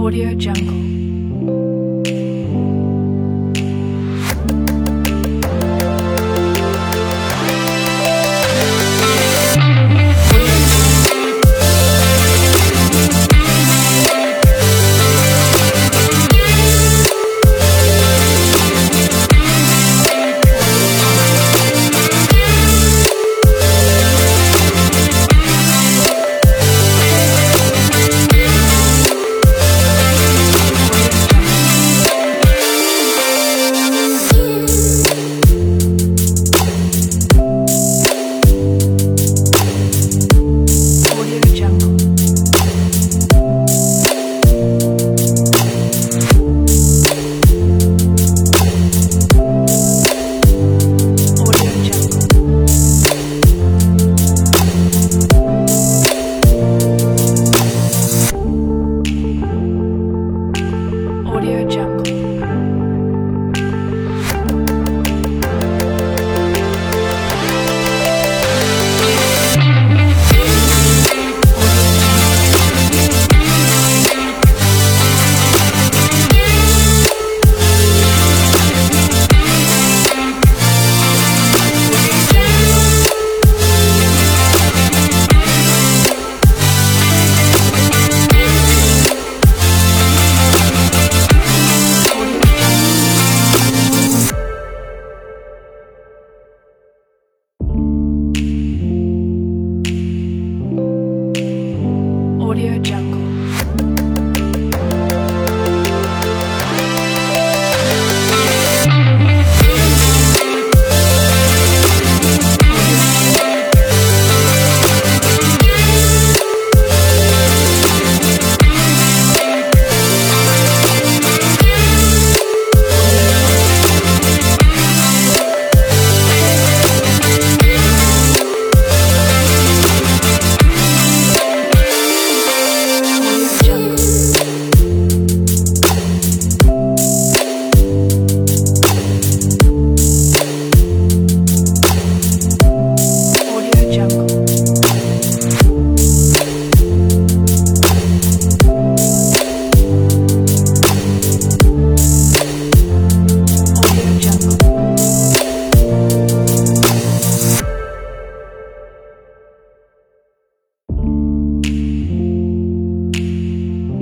Audio Jungle.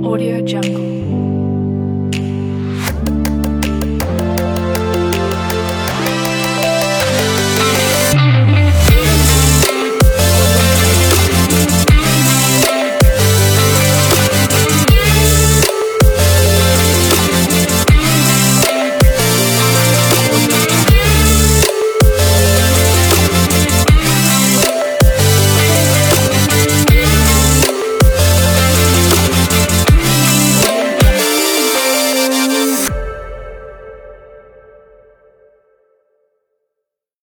Audio Jungle.